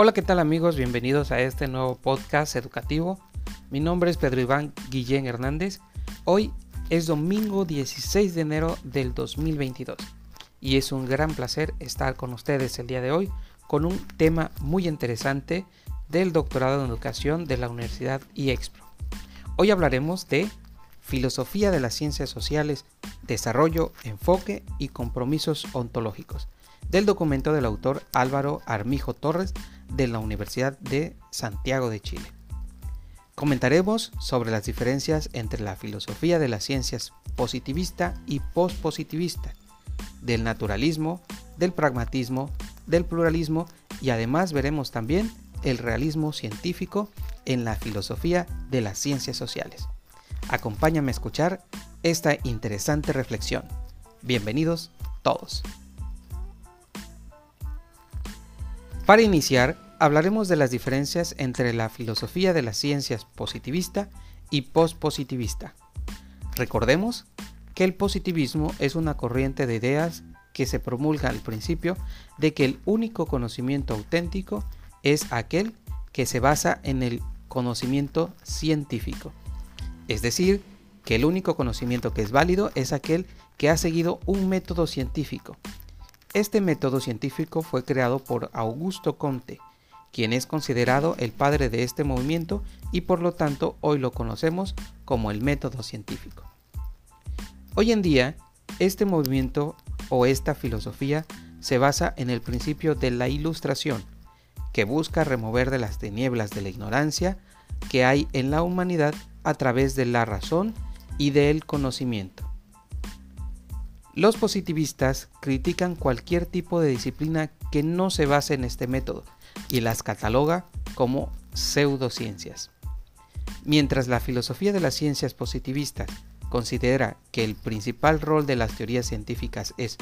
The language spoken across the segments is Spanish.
Hola, ¿qué tal amigos? Bienvenidos a este nuevo podcast educativo. Mi nombre es Pedro Iván Guillén Hernández. Hoy es domingo 16 de enero del 2022 y es un gran placer estar con ustedes el día de hoy con un tema muy interesante del doctorado en educación de la Universidad IEXPRO. Hoy hablaremos de filosofía de las ciencias sociales, desarrollo, enfoque y compromisos ontológicos del documento del autor Álvaro Armijo Torres de la Universidad de Santiago de Chile. Comentaremos sobre las diferencias entre la filosofía de las ciencias positivista y pospositivista, del naturalismo, del pragmatismo, del pluralismo y además veremos también el realismo científico en la filosofía de las ciencias sociales. Acompáñame a escuchar esta interesante reflexión. Bienvenidos todos. Para iniciar, hablaremos de las diferencias entre la filosofía de las ciencias positivista y pospositivista. Recordemos que el positivismo es una corriente de ideas que se promulga al principio de que el único conocimiento auténtico es aquel que se basa en el conocimiento científico. Es decir, que el único conocimiento que es válido es aquel que ha seguido un método científico, este método científico fue creado por Augusto Comte, quien es considerado el padre de este movimiento y por lo tanto hoy lo conocemos como el método científico. Hoy en día, este movimiento o esta filosofía se basa en el principio de la ilustración, que busca remover de las tinieblas de la ignorancia que hay en la humanidad a través de la razón y del conocimiento. Los positivistas critican cualquier tipo de disciplina que no se base en este método y las cataloga como pseudociencias. Mientras la filosofía de las ciencias positivistas considera que el principal rol de las teorías científicas es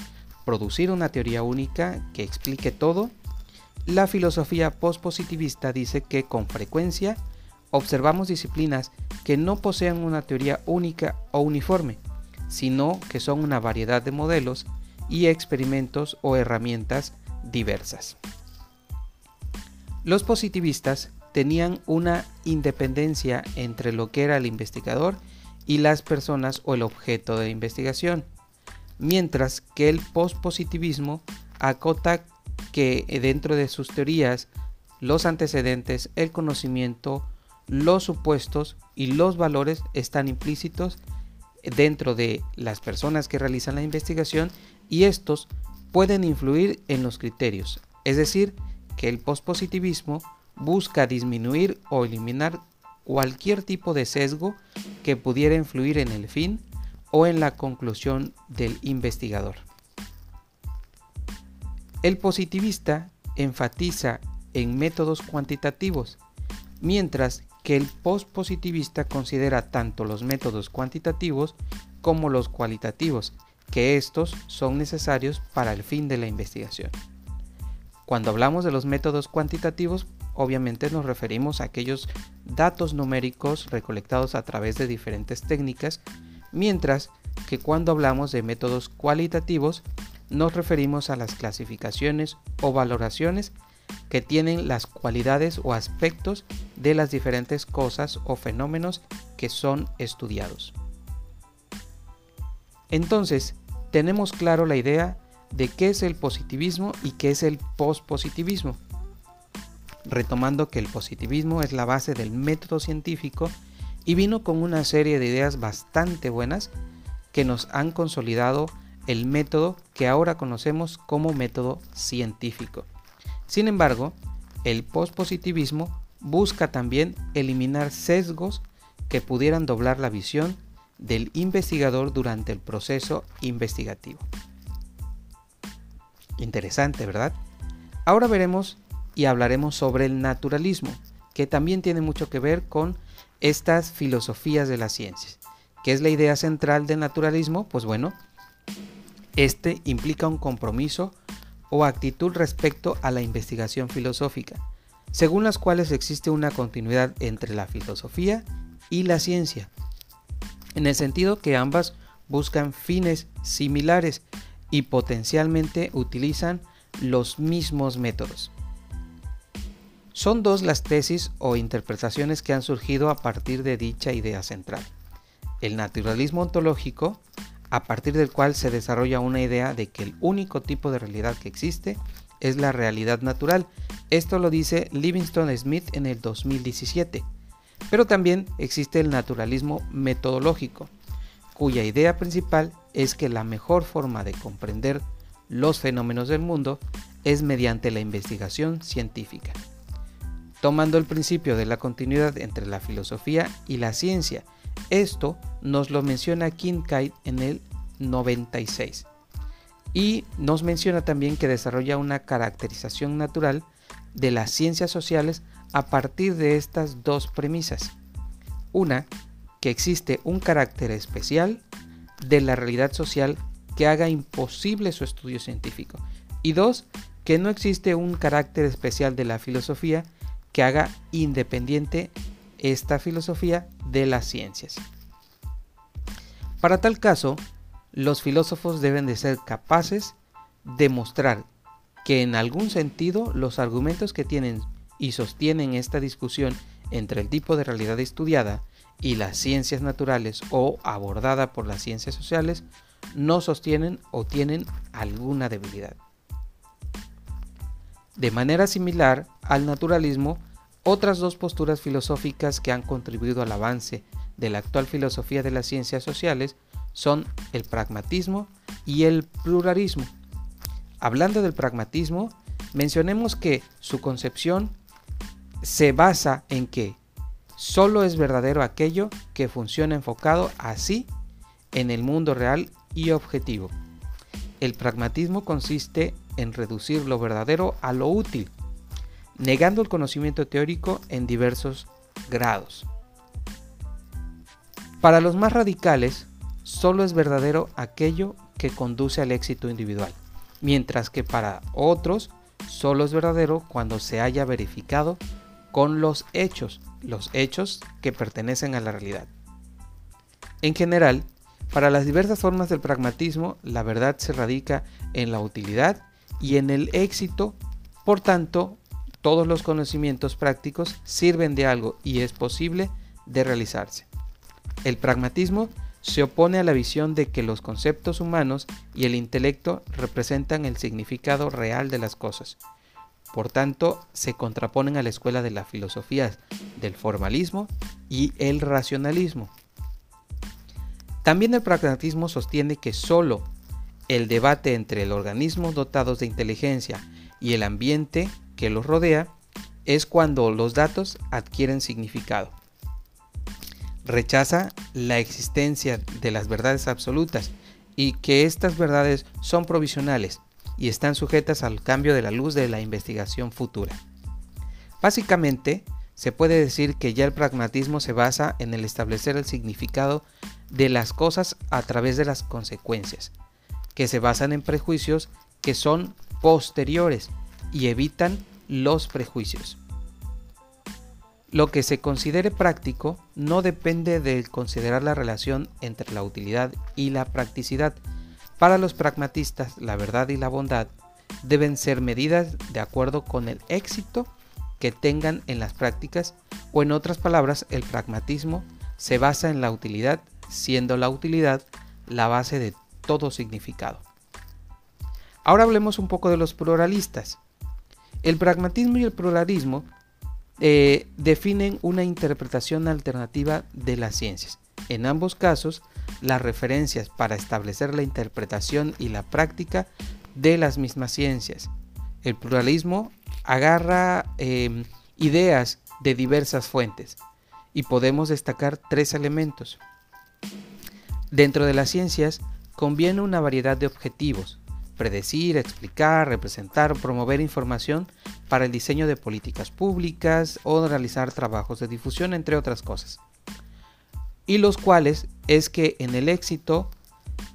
producir una teoría única que explique todo, la filosofía pospositivista dice que con frecuencia observamos disciplinas que no posean una teoría única o uniforme, sino que son una variedad de modelos y experimentos o herramientas diversas. Los positivistas tenían una independencia entre lo que era el investigador y las personas o el objeto de investigación, mientras que el pospositivismo acota que dentro de sus teorías los antecedentes, el conocimiento, los supuestos y los valores están implícitos dentro de las personas que realizan la investigación y estos pueden influir en los criterios. Es decir, que el pospositivismo busca disminuir o eliminar cualquier tipo de sesgo que pudiera influir en el fin o en la conclusión del investigador. El positivista enfatiza en métodos cuantitativos, mientras que el postpositivista considera tanto los métodos cuantitativos como los cualitativos, que estos son necesarios para el fin de la investigación. Cuando hablamos de los métodos cuantitativos, obviamente nos referimos a aquellos datos numéricos recolectados a través de diferentes técnicas, mientras que cuando hablamos de métodos cualitativos, nos referimos a las clasificaciones o valoraciones que tienen las cualidades o aspectos de las diferentes cosas o fenómenos que son estudiados. Entonces, tenemos claro la idea de qué es el positivismo y qué es el pospositivismo. Retomando que el positivismo es la base del método científico y vino con una serie de ideas bastante buenas que nos han consolidado el método que ahora conocemos como método científico. Sin embargo, el pospositivismo busca también eliminar sesgos que pudieran doblar la visión del investigador durante el proceso investigativo. Interesante, ¿verdad? Ahora veremos y hablaremos sobre el naturalismo, que también tiene mucho que ver con estas filosofías de las ciencias. ¿Qué es la idea central del naturalismo? Pues bueno, este implica un compromiso o actitud respecto a la investigación filosófica, según las cuales existe una continuidad entre la filosofía y la ciencia, en el sentido que ambas buscan fines similares y potencialmente utilizan los mismos métodos. Son dos las tesis o interpretaciones que han surgido a partir de dicha idea central. El naturalismo ontológico, a partir del cual se desarrolla una idea de que el único tipo de realidad que existe es la realidad natural. Esto lo dice Livingstone Smith en el 2017. Pero también existe el naturalismo metodológico, cuya idea principal es que la mejor forma de comprender los fenómenos del mundo es mediante la investigación científica tomando el principio de la continuidad entre la filosofía y la ciencia. Esto nos lo menciona Kincaid en el 96. Y nos menciona también que desarrolla una caracterización natural de las ciencias sociales a partir de estas dos premisas. Una, que existe un carácter especial de la realidad social que haga imposible su estudio científico. Y dos, que no existe un carácter especial de la filosofía que haga independiente esta filosofía de las ciencias. Para tal caso, los filósofos deben de ser capaces de mostrar que en algún sentido los argumentos que tienen y sostienen esta discusión entre el tipo de realidad estudiada y las ciencias naturales o abordada por las ciencias sociales no sostienen o tienen alguna debilidad. De manera similar al naturalismo, otras dos posturas filosóficas que han contribuido al avance de la actual filosofía de las ciencias sociales son el pragmatismo y el pluralismo. Hablando del pragmatismo, mencionemos que su concepción se basa en que solo es verdadero aquello que funciona enfocado así en el mundo real y objetivo. El pragmatismo consiste en reducir lo verdadero a lo útil, negando el conocimiento teórico en diversos grados. Para los más radicales, solo es verdadero aquello que conduce al éxito individual, mientras que para otros solo es verdadero cuando se haya verificado con los hechos, los hechos que pertenecen a la realidad. En general, para las diversas formas del pragmatismo, la verdad se radica en la utilidad y en el éxito, por tanto, todos los conocimientos prácticos sirven de algo y es posible de realizarse. El pragmatismo se opone a la visión de que los conceptos humanos y el intelecto representan el significado real de las cosas. Por tanto, se contraponen a la escuela de la filosofía del formalismo y el racionalismo. También el pragmatismo sostiene que sólo el debate entre el organismo dotados de inteligencia y el ambiente que los rodea es cuando los datos adquieren significado. Rechaza la existencia de las verdades absolutas y que estas verdades son provisionales y están sujetas al cambio de la luz de la investigación futura. Básicamente, se puede decir que ya el pragmatismo se basa en el establecer el significado de las cosas a través de las consecuencias, que se basan en prejuicios que son posteriores y evitan los prejuicios. Lo que se considere práctico no depende de considerar la relación entre la utilidad y la practicidad. Para los pragmatistas, la verdad y la bondad deben ser medidas de acuerdo con el éxito que tengan en las prácticas o en otras palabras, el pragmatismo se basa en la utilidad, siendo la utilidad la base de todo significado. Ahora hablemos un poco de los pluralistas. El pragmatismo y el pluralismo eh, definen una interpretación alternativa de las ciencias. En ambos casos, las referencias para establecer la interpretación y la práctica de las mismas ciencias. El pluralismo agarra em, ideas de diversas fuentes y podemos destacar tres elementos. Dentro de las ciencias conviene una variedad de objetivos, predecir, explicar, representar, promover información para el diseño de políticas públicas o realizar trabajos de difusión, entre otras cosas. Y los cuales es que en el éxito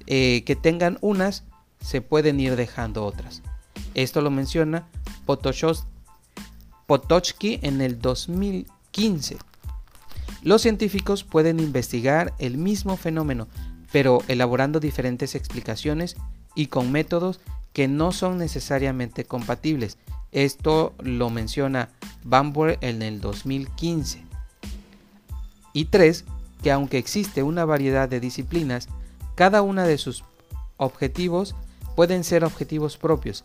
eh, que tengan unas, se pueden ir dejando otras. Esto lo menciona Potochky en el 2015. Los científicos pueden investigar el mismo fenómeno, pero elaborando diferentes explicaciones y con métodos que no son necesariamente compatibles. Esto lo menciona Bambury en el 2015. Y tres, que aunque existe una variedad de disciplinas, cada una de sus objetivos pueden ser objetivos propios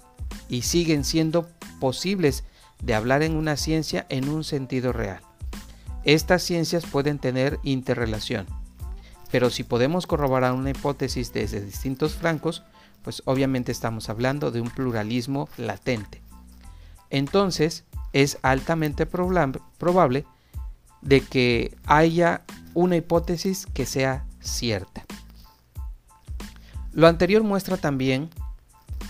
y siguen siendo posibles de hablar en una ciencia en un sentido real. Estas ciencias pueden tener interrelación, pero si podemos corroborar una hipótesis desde distintos francos, pues obviamente estamos hablando de un pluralismo latente. Entonces, es altamente probable de que haya una hipótesis que sea cierta. Lo anterior muestra también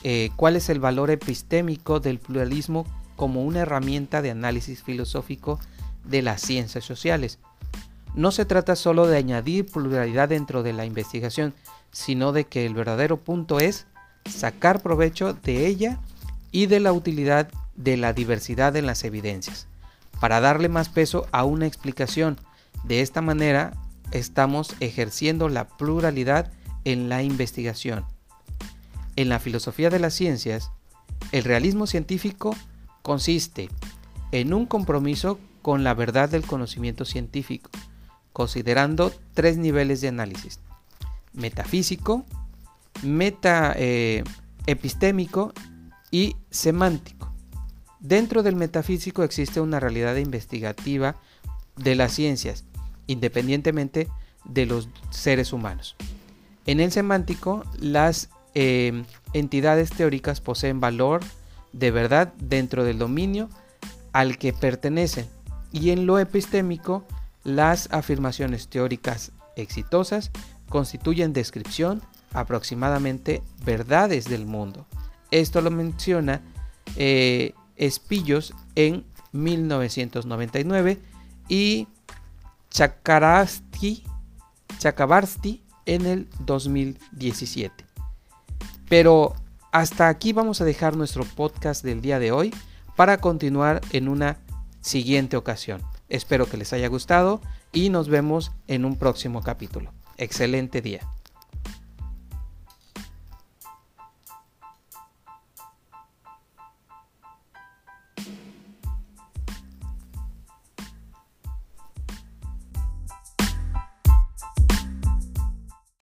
eh, cuál es el valor epistémico del pluralismo como una herramienta de análisis filosófico de las ciencias sociales. No se trata solo de añadir pluralidad dentro de la investigación, sino de que el verdadero punto es sacar provecho de ella y de la utilidad de la diversidad en las evidencias, para darle más peso a una explicación. De esta manera estamos ejerciendo la pluralidad en la investigación. En la filosofía de las ciencias, el realismo científico consiste en un compromiso con la verdad del conocimiento científico, considerando tres niveles de análisis, metafísico, meta eh, epistémico y semántico. Dentro del metafísico existe una realidad investigativa de las ciencias, independientemente de los seres humanos. En el semántico, las eh, entidades teóricas poseen valor de verdad dentro del dominio al que pertenecen y en lo epistémico las afirmaciones teóricas exitosas constituyen descripción aproximadamente verdades del mundo. Esto lo menciona eh, Espillos en 1999 y Chakabarsky en el 2017. Pero hasta aquí vamos a dejar nuestro podcast del día de hoy para continuar en una siguiente ocasión. Espero que les haya gustado y nos vemos en un próximo capítulo. Excelente día.